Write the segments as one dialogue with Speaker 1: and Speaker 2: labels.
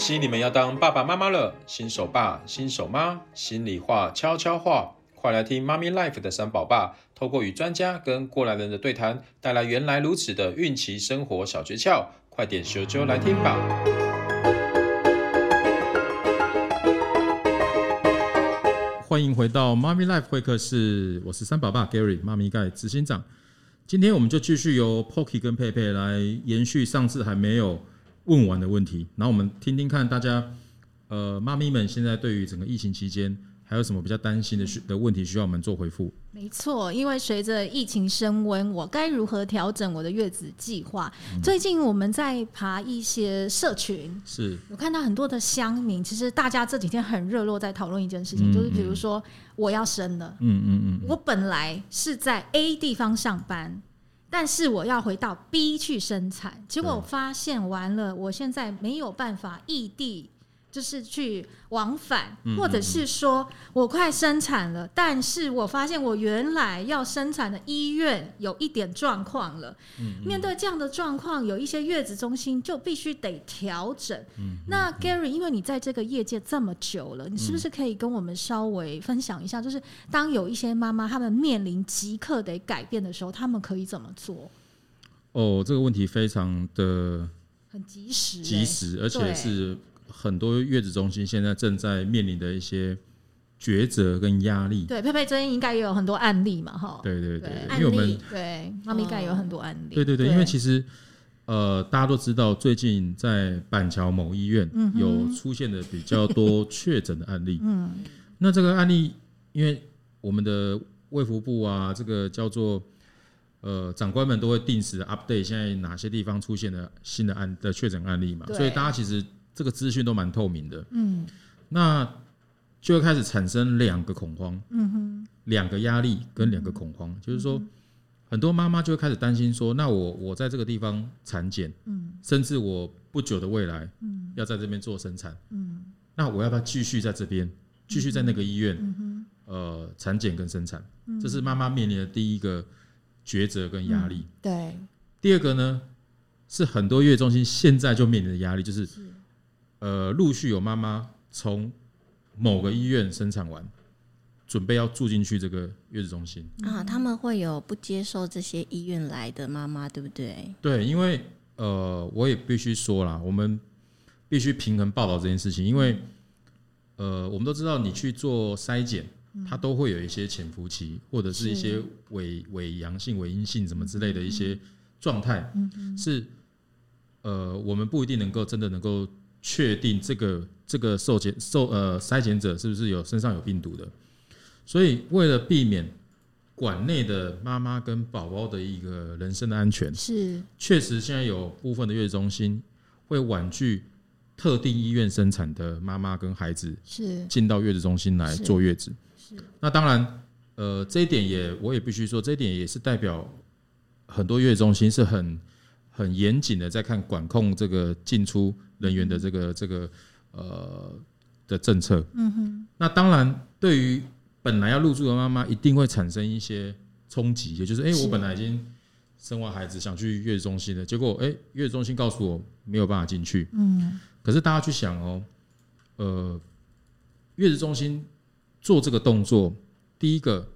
Speaker 1: 喜你们要当爸爸妈妈了，新手爸、新手妈，心里话、悄悄话，快来听妈咪 Life 的三宝爸，透过与专家跟过来人的对谈，带来原来如此的孕期生活小诀窍，快点咻啾来听吧！欢迎回到妈咪 Life 会客室，我是三宝爸 Gary，妈咪盖执行长。今天我们就继续由 Pocky 跟佩佩来延续上次还没有问完的问题，然后我们听听看大家，呃，妈咪们现在对于整个疫情期间还有什么比较担心的需的问题需要我们做回复？
Speaker 2: 没错，因为随着疫情升温，我该如何调整我的月子计划？嗯、最近我们在爬一些社群，
Speaker 1: 是
Speaker 2: 我看到很多的乡民，其实大家这几天很热络在讨论一件事情，嗯、就是比如说我要生了，嗯嗯嗯，我本来是在 A 地方上班。但是我要回到 B 去生产，结果我发现完了，我现在没有办法异地。就是去往返，或者是说我快生产了，但是我发现我原来要生产的医院有一点状况了。面对这样的状况，有一些月子中心就必须得调整。那 Gary，因为你在这个业界这么久了，你是不是可以跟我们稍微分享一下？就是当有一些妈妈她们面临即刻得改变的时候，她们可以怎么做？
Speaker 1: 哦，这个问题非常的
Speaker 2: 很及时，欸，
Speaker 1: 及时，而且是。很多月子中心现在正在面临的一些抉择跟压力。
Speaker 2: 对，佩佩最近应该也有很多案例嘛，哈。
Speaker 1: 对对对，
Speaker 2: 对因为我们对妈咪盖有很多案例。
Speaker 1: 对对对，因为其实呃，大家都知道，最近在板桥某医院有出现的比较多确诊的案例。嗯。那这个案例，因为我们的卫福部啊，这个叫做呃长官们都会定时 update，现在哪些地方出现了新的案的确诊案例嘛，所以大家其实。这个资讯都蛮透明的，嗯，那就会开始产生两个恐慌，嗯哼，两个压力跟两个恐慌，就是说，很多妈妈就会开始担心说，那我我在这个地方产检，嗯，甚至我不久的未来，嗯，要在这边做生产，嗯，那我要不要继续在这边，继续在那个医院，呃，产检跟生产，这是妈妈面临的第一个抉择跟压力，
Speaker 2: 对。
Speaker 1: 第二个呢，是很多月中心现在就面临的压力，就是。呃，陆续有妈妈从某个医院生产完，准备要住进去这个月子中心
Speaker 3: 啊，他们会有不接受这些医院来的妈妈，对不对？
Speaker 1: 对，因为呃，我也必须说啦，我们必须平衡报道这件事情，因为呃，我们都知道你去做筛检，它都会有一些潜伏期，或者是一些伪伪阳性、伪阴性什么之类的一些状态，是呃，我们不一定能够真的能够。确定这个这个受检受呃筛检者是不是有身上有病毒的，所以为了避免馆内的妈妈跟宝宝的一个人身的安全，
Speaker 2: 是
Speaker 1: 确实现在有部分的月子中心会婉拒特定医院生产的妈妈跟孩子是进到月子中心来坐月子。是，是那当然呃这一点也我也必须说，这一点也是代表很多月子中心是很很严谨的在看管控这个进出。人员的这个这个呃的政策，嗯哼，那当然对于本来要入住的妈妈，一定会产生一些冲击，也就是，哎，我本来已经生完孩子，想去月子中心的，结果，哎，月子中心告诉我没有办法进去，嗯，可是大家去想哦，呃，月子中心做这个动作，第一个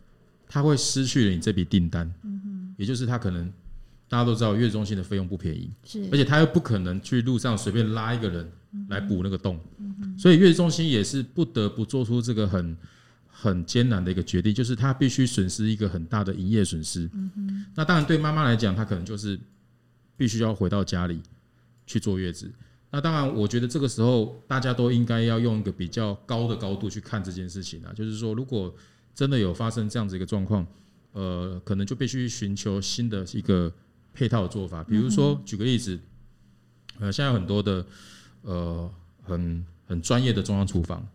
Speaker 1: 他会失去了你这笔订单，嗯哼，也就是他可能。大家都知道，月子中心的费用不便宜，是，而且他又不可能去路上随便拉一个人来补那个洞，所以月子中心也是不得不做出这个很很艰难的一个决定，就是他必须损失一个很大的营业损失。那当然对妈妈来讲，她可能就是必须要回到家里去坐月子。那当然，我觉得这个时候大家都应该要用一个比较高的高度去看这件事情啊，就是说，如果真的有发生这样子一个状况，呃，可能就必须寻求新的一个。配套的做法，比如说举个例子，呃，现在有很多的呃很很专业的中央厨房，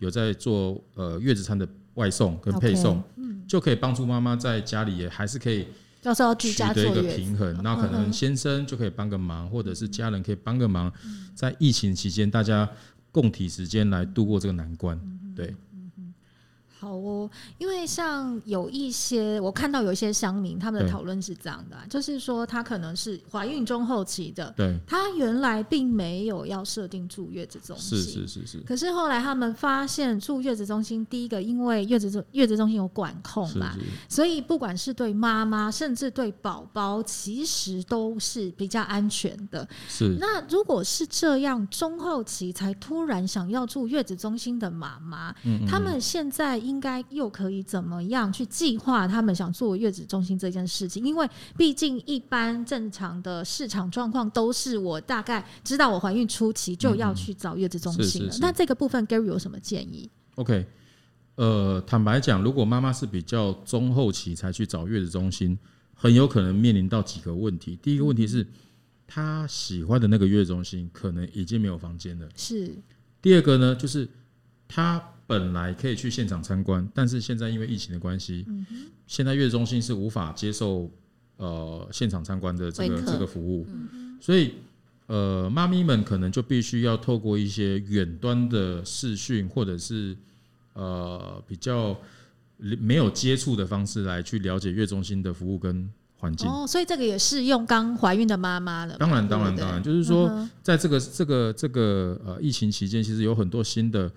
Speaker 1: 有在做呃月子餐的外送跟配送，就可以帮助妈妈在家里也还是可以取得一个平衡。那可能先生就可以帮个忙，或者是家人可以帮个忙，在疫情期间大家共体时间来度过这个难关。对，
Speaker 2: 好哦，因为像有一些我看到有一些乡民他们的讨论是这样的，啊，就是说他可能是怀孕中后期的，
Speaker 1: 对，
Speaker 2: 他原来并没有要设定住月子中心，
Speaker 1: 是是是是，
Speaker 2: 可是后来他们发现住月子中心，第一个因为月子中月子中心有管控嘛，是。是，所以不管是对妈妈甚至对宝宝，其实都是比较安全的。
Speaker 1: 是，
Speaker 2: 那如果是这样中后期才突然想要住月子中心的妈妈，嗯嗯，他们现在。应该又可以怎么样去计划他们想做月子中心这件事情？因为毕竟一般正常的市场状况都是我大概知道我怀孕初期就要去找月子中心了。嗯、是是是，那这个部分 Gary 有什么建议
Speaker 1: ？OK，呃，坦白讲，如果妈妈是比较中后期才去找月子中心，很有可能面临到几个问题。第一个问题是，她喜欢的那个月子中心可能已经没有房间了。
Speaker 2: 是。
Speaker 1: 第二个呢，就是她。本来可以去现场参观，但是现在因为疫情的关系，嗯、现在月中心是无法接受呃现场参观的这个这个服务，嗯、所以呃妈咪们可能就必须要透过一些远端的视讯或者是呃比较没有接触的方式来去了解月中心的服务跟环境。
Speaker 2: 哦，所以这个也适用刚怀孕的妈妈了。
Speaker 1: 当然，当然，当然，就是说在这个这个这个呃疫情期间，其实有很多新的。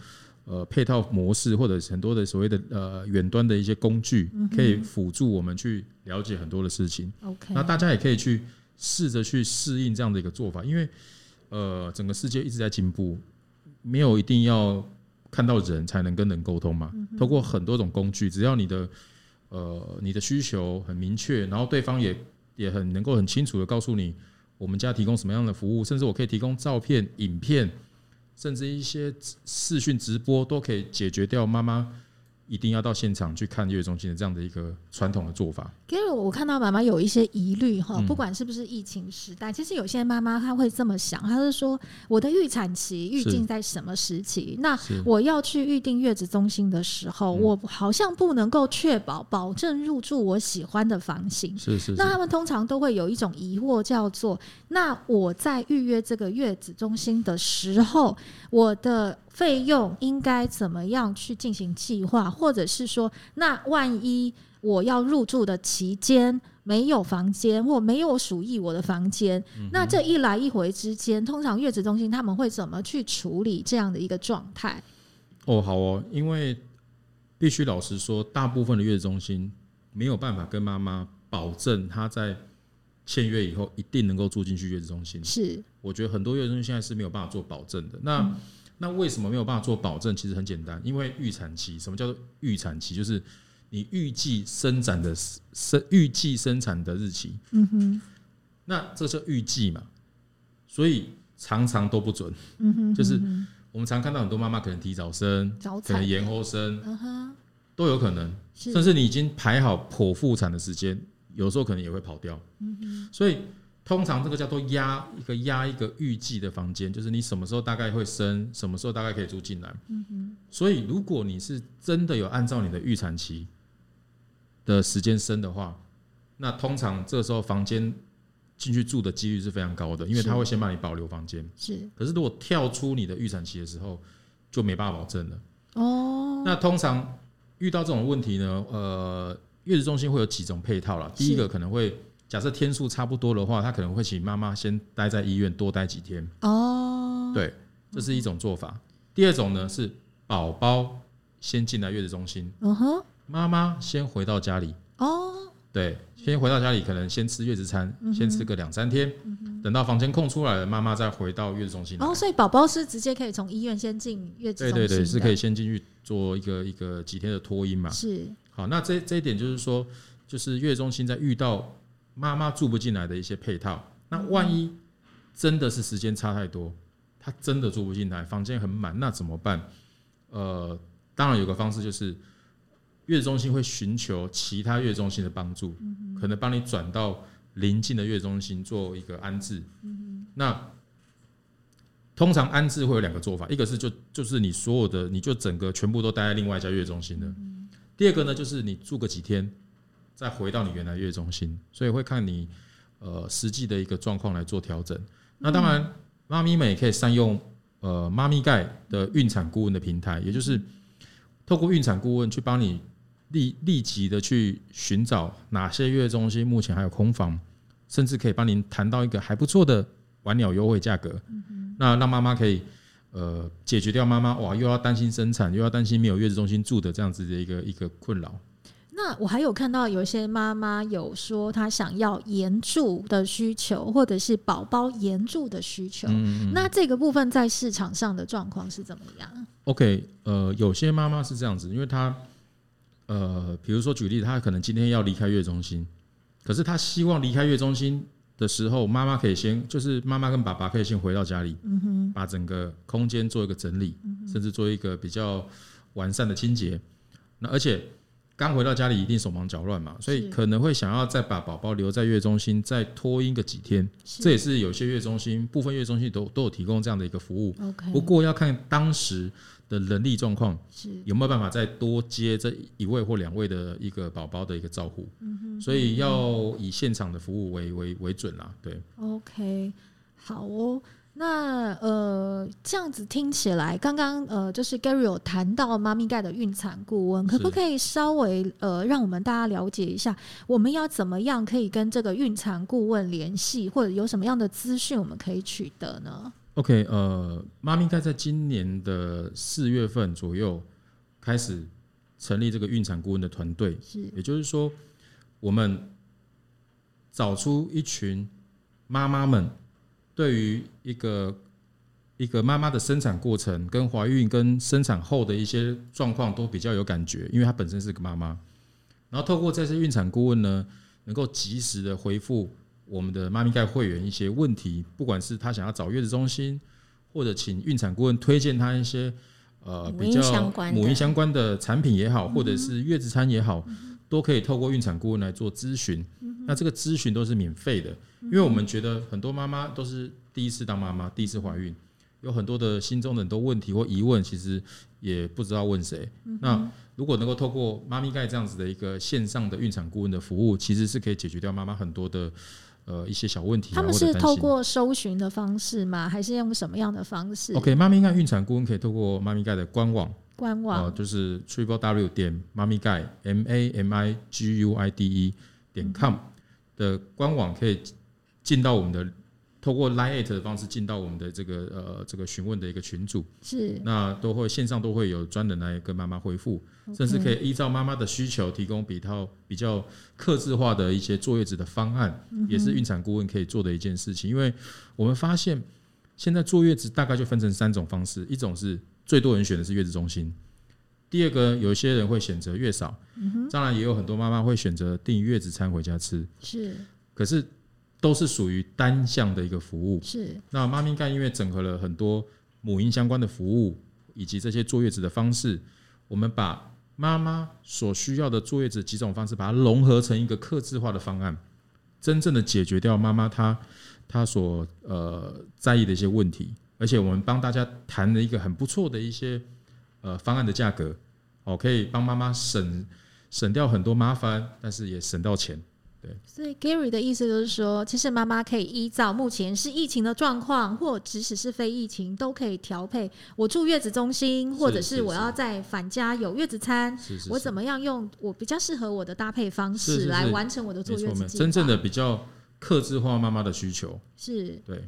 Speaker 1: 呃，配套模式或者很多的所谓的呃远端的一些工具，可以辅助我们去了解很多的事情。
Speaker 2: OK，
Speaker 1: 那大家也可以去试着去适应这样的一个做法，因为呃整个世界一直在进步，没有一定要看到人才能跟人沟通嘛。透过很多种工具，只要你的呃你的需求很明确，然后对方也也很能够很清楚的告诉你，我们家提供什么样的服务，甚至我可以提供照片、影片。甚至一些视讯直播都可以解决掉妈妈一定要到现场去看月子中心的这样的一个传统的做法。
Speaker 2: 因为我看到妈妈有一些疑虑哈，不管是不是疫情时代，其实有些妈妈她会这么想，她是说我的预产期预定在什么时期？那我要去预定月子中心的时候，我好像不能够确保保证入住我喜欢的房型。
Speaker 1: 是是。
Speaker 2: 那他们通常都会有一种疑惑，叫做：那我在预约这个月子中心的时候，我的费用应该怎么样去进行计划？或者是说，那万一我要入住的期间没有房间，或没有属于我的房间，嗯、那这一来一回之间，通常月子中心他们会怎么去处理这样的一个状态？
Speaker 1: 哦，好哦，因为必须老实说，大部分的月子中心没有办法跟妈妈保证她在签约以后一定能够住进去月子中心。
Speaker 2: 是，
Speaker 1: 我觉得很多月子中心现在是没有办法做保证的。那、嗯那为什么没有办法做保证？其实很简单，因为预产期。什么叫做预产期？就是你预计生产的生预计生产的日期。嗯哼。那这是预计嘛？所以常常都不准。嗯哼。就是我们常看到很多妈妈可能提早生，可能延后生，都有可能。甚至你已经排好剖腹产的时间，有时候可能也会跑掉。嗯哼。所以。通常这个叫做压一个压一个预计的房间，就是你什么时候大概会生，什么时候大概可以住进来。嗯哼。所以如果你是真的有按照你的预产期的时间生的话，那通常这个时候房间进去住的几率是非常高的，因为他会先帮你保留房间。
Speaker 2: 是。
Speaker 1: 可是如果跳出你的预产期的时候，就没办法保证了。
Speaker 2: 哦。
Speaker 1: 那通常遇到这种问题呢，呃，月子中心会有几种配套啦。第一个可能会。假设天数差不多的话，他可能会请妈妈先待在医院多待几天。
Speaker 2: 哦，
Speaker 1: 对，这是一种做法。第二种呢是宝宝先进来月子中心，嗯哼，妈妈先回到家里。
Speaker 2: 哦，
Speaker 1: 对，先回到家里，可能先吃月子餐，先吃个两三天，等到房间空出来了，妈妈再回到月子中心。
Speaker 2: 哦，所以宝宝是直接可以从医院先进月子中心。
Speaker 1: 对对对，是可以先进去做一个一个几天的托婴嘛。
Speaker 2: 是。
Speaker 1: 好，那这这一点就是说，就是月子中心在遇到。妈妈住不进来的一些配套，那万一真的是时间差太多，他真的住不进来，房间很满，那怎么办？呃，当然有个方式就是月子中心会寻求其他月子中心的帮助，可能帮你转到邻近的月子中心做一个安置。那通常安置会有两个做法，一个是就就是你所有的你就整个全部都待在另外一家月子中心的，第二个呢就是你住个几天。再回到你原来月中心，所以会看你呃实际的一个状况来做调整。那当然，妈咪们也可以善用呃妈咪盖的孕产顾问的平台，也就是透过孕产顾问去帮你立立即的去寻找哪些月子中心目前还有空房，甚至可以帮您谈到一个还不错的晚鸟优惠价格。那让妈妈可以呃解决掉妈妈哇又要担心生产又要担心没有月子中心住的这样子的一个一个困扰。
Speaker 2: 那我还有看到有一些妈妈有说她想要延住的需求，或者是宝宝延住的需求。嗯嗯，那这个部分在市场上的状况是怎么样
Speaker 1: ？OK，呃，有些妈妈是这样子，因为她呃，比如说举例，她可能今天要离开月中心，可是她希望离开月中心的时候，妈妈可以先，就是妈妈跟爸爸可以先回到家里，嗯哼，把整个空间做一个整理，甚至做一个比较完善的清洁。那而且。刚回到家里一定手忙脚乱嘛，所以可能会想要再把宝宝留在月中心，再托婴个几天。这也是有些月中心、部分月中心都都有提供这样的一个服务。不过要看当时的人力状况，有没有办法再多接这一位或两位的一个宝宝的一个照顾。所以要以现场的服务为为为准啦。对
Speaker 2: ，OK，好哦。那呃，这样子听起来，刚刚呃，就是 Gary 有谈到妈咪盖的孕产顾问，可不可以稍微呃，让我们大家了解一下，我们要怎么样可以跟这个孕产顾问联系，或者有什么样的资讯我们可以取得呢
Speaker 1: ？OK，呃，妈咪盖在今年的四月份左右开始成立这个孕产顾问的团队，是，也就是说，我们找出一群妈妈们。对于一个一个妈妈的生产过程、跟怀孕、跟生产后的一些状况都比较有感觉，因为她本身是个妈妈。然后透过这些孕产顾问呢，能够及时的回复我们的妈咪盖会员一些问题，不管是她想要找月子中心，或者请孕产顾问推荐她一些呃比较母婴相关的产品也好，或者是月子餐也好，都可以透过孕产顾问来做咨询。那这个咨询都是免费的。因为我们觉得很多妈妈都是第一次当妈妈，第一次怀孕，有很多的心中的很多问题或疑问，其实也不知道问谁。那如果能够透过妈咪盖这样子的一个线上的孕产顾问的服务，其实是可以解决掉妈妈很多的呃一些小问题。
Speaker 2: 他们是透过搜寻的方式吗？还是用什么样的方式
Speaker 1: ？OK，妈咪盖孕产顾问可以透过妈咪盖的官网，
Speaker 2: 官网、呃、就是 triple w 点妈咪盖 m a m i g u i d e 点 com 的官网可以。进到我们的，透过 Line 的方式进到我们的这个呃这个询问的一个群组，是那都会线上都会有专人来跟妈妈回复.甚至可以依照妈妈的需求提供比套比较克制化的一些坐月子的方案，嗯、也是孕产顾问可以做的一件事情。因为我们发现现在坐月子大概就分成三种方式，一种是最多人选的是月子中心，第二个有些人会选择月嫂，嗯、当然也有很多妈妈会选择订月子餐回家吃，是可是。都是属于单向的一个服务。是。那妈咪盖因为整合了很多母婴相关的服务，以及这些坐月子的方式，我们把妈妈所需要的坐月子几种方式，把它融合成一个客制化的方案，真正的解决掉妈妈她她所呃在意的一些问题，而且我们帮大家谈了一个很不错的一些呃方案的价格，哦，可以帮妈妈省省掉很多麻烦，但是也省到钱。对，所以 Gary 的意思就是说，其实妈妈可以依照目前是疫情的状况，或即使是非疫情，都可以调配。我住月子中心，或者是我要在返家有月子餐，是是是，我怎么样用我比较适合我的搭配方式来完成我的坐月子。
Speaker 1: 真正的比较克制化妈妈的需求
Speaker 2: 是
Speaker 1: 对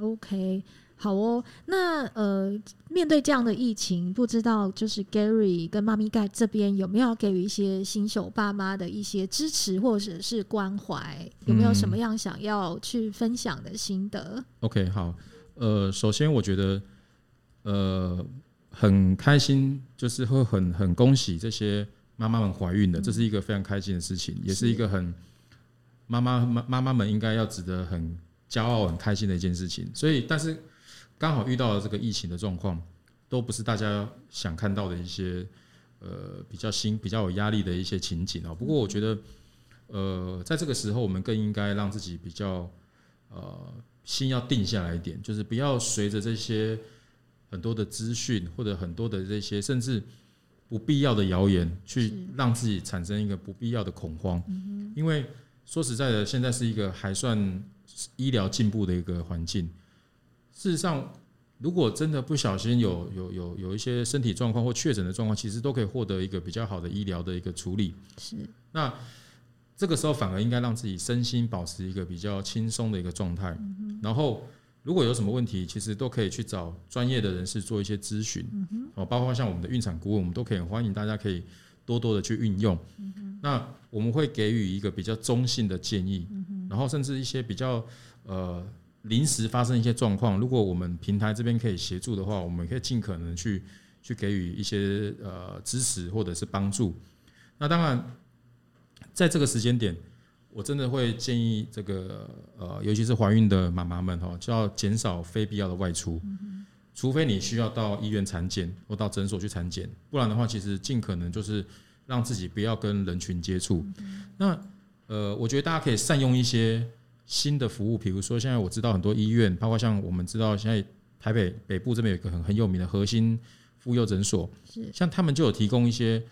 Speaker 2: ，OK。好哦，那呃，面对这样的疫情，不知道就是 Gary 跟妈咪盖这边有没有给予一些新手爸妈的一些支持或者是关怀？有没有什么样想要去分享的心得？嗯
Speaker 1: ，OK，好，呃，首先我觉得呃很开心，就是会很很恭喜这些妈妈们怀孕的，嗯，这是一个非常开心的事情，也是一个很妈妈妈妈妈们应该要值得很骄傲、很开心的一件事情。所以，但是。刚好遇到了这个疫情的状况，都不是大家想看到的一些呃比较新、比较有压力的一些情景啊。不过我觉得，呃，在这个时候，我们更应该让自己比较呃心要定下来一点，就是不要随着这些很多的资讯或者很多的这些甚至不必要的谣言，去让自己产生一个不必要的恐慌。因为说实在的，现在是一个还算医疗进步的一个环境。事实上，如果真的不小心有有有有一些身体状况或确诊的状况，其实都可以获得一个比较好的医疗的一个处理。
Speaker 2: 是，
Speaker 1: 那这个时候反而应该让自己身心保持一个比较轻松的一个状态。嗯、然后，如果有什么问题，其实都可以去找专业的人士做一些咨询。哦、嗯，包括像我们的孕产顾问，我们都可以欢迎大家可以多多的去运用。嗯、那我们会给予一个比较中性的建议，嗯、然后甚至一些比较呃。临时发生一些状况，如果我们平台这边可以协助的话，我们可以尽可能去去给予一些呃支持或者是帮助。那当然，在这个时间点，我真的会建议这个呃，尤其是怀孕的妈妈们哈，就要减少非必要的外出，除非你需要到医院产检或到诊所去产检，不然的话，其实尽可能就是让自己不要跟人群接触。那呃，我觉得大家可以善用一些。新的服务，比如说现在我知道很多医院，包括像我们知道现在台北北部这边有一个很很有名的核心妇幼诊所，是像他们就有提供一些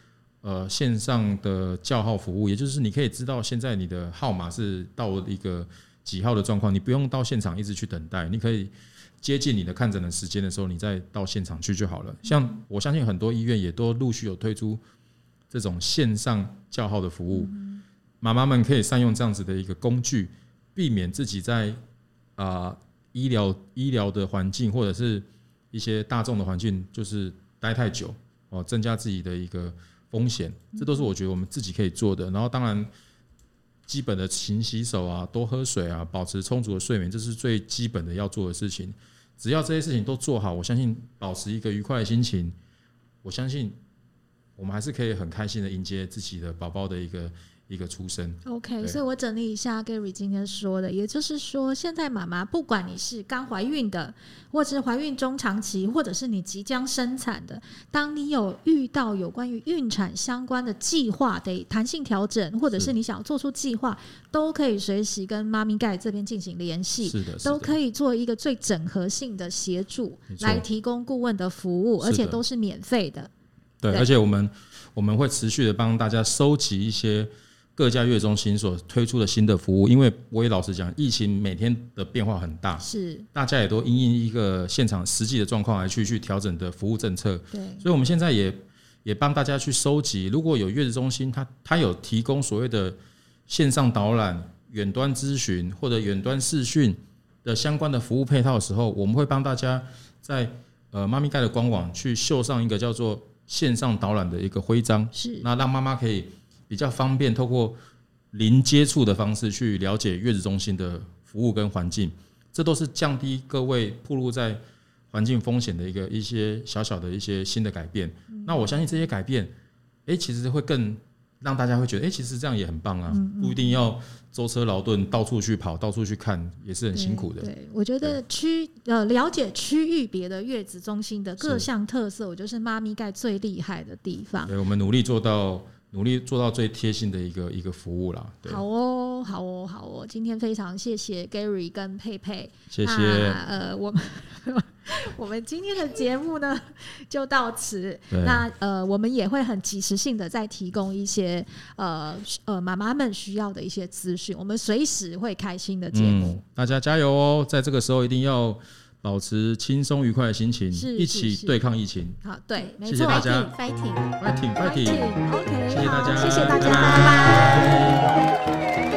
Speaker 1: 呃线上的叫号服务，也就是你可以知道现在你的号码是到一个几号的状况，你不用到现场一直去等待，你可以接近你的看诊的时间的时候，你再到现场去就好了。像我相信很多医院也都陆续有推出这种线上叫号的服务，妈妈们可以善用这样子的一个工具。避免自己在啊、医疗医疗的环境或者是一些大众的环境，就是待太久哦，增加自己的一个风险，这都是我觉得我们自己可以做的。然后当然基本的勤洗手啊，多喝水啊，保持充足的睡眠，这是最基本的要做的事情。只要这些事情都做好，我相信保持一个愉快的心情，我相信我们还是可以很开心的迎接自己的宝宝的一个。一个出生
Speaker 2: ，OK，所以我整理一下 Gary 今天说的，也就是说，现在妈妈不管你是刚怀孕的，或者是怀孕中长期，或者是你即将生产的，当你有遇到有关于孕产相关的计划得弹性调整，或者是你想要做出计划，都可以随时跟妈咪盖这边进行联系，是的，都可以做一个最整合性的协助，来提供顾问的服务，而且都是免费的。
Speaker 1: 对，而且我们我们会持续的帮大家收集一些。各家月子中心所推出的新的服务，因为我也老实讲，疫情每天的变化很大，
Speaker 2: 是
Speaker 1: 大家也都因应一个现场实际的状况来去去调整的服务政策。
Speaker 2: 对，
Speaker 1: 所以我们现在也也帮大家去收集，如果有月子中心，它它有提供所谓的线上导览、远端咨询或者远端视讯的相关的服务配套的时候，我们会帮大家在呃妈咪盖的官网去绣上一个叫做线上导览的一个徽章，
Speaker 2: 是
Speaker 1: 那让妈妈可以。比较方便，透过零接触的方式去了解月子中心的服务跟环境，这都是降低各位暴露在环境风险的一个一些小小的一些新的改变。那我相信这些改变，哎，其实会更让大家会觉得，哎，其实这样也很棒啊，不一定要舟车劳顿到处去跑，到处去看，也是很辛苦的。
Speaker 2: 对，对，我觉得区呃了解区域别的月子中心的各项特色，我觉得是妈咪盖最厉害的地方。
Speaker 1: 对，我们努力做到。努力做到最贴心的一个一个服务啦。
Speaker 2: 好哦，好哦，好哦！今天非常谢谢 Gary 跟佩佩，
Speaker 1: 谢谢。
Speaker 2: 呃，我们 我们今天的节目呢就到此。那呃，我们也会很及时性的再提供一些呃呃妈妈们需要的一些资讯，我们随时会开心的节目。
Speaker 1: 嗯，大家加油哦！在这个时候一定要。保持轻松愉快的心情，一起对抗疫情。
Speaker 2: 好，对，
Speaker 1: 谢谢大家
Speaker 2: ，fighting，fighting，fighting，OK，
Speaker 1: 谢谢大家，
Speaker 2: 谢谢大家，拜拜。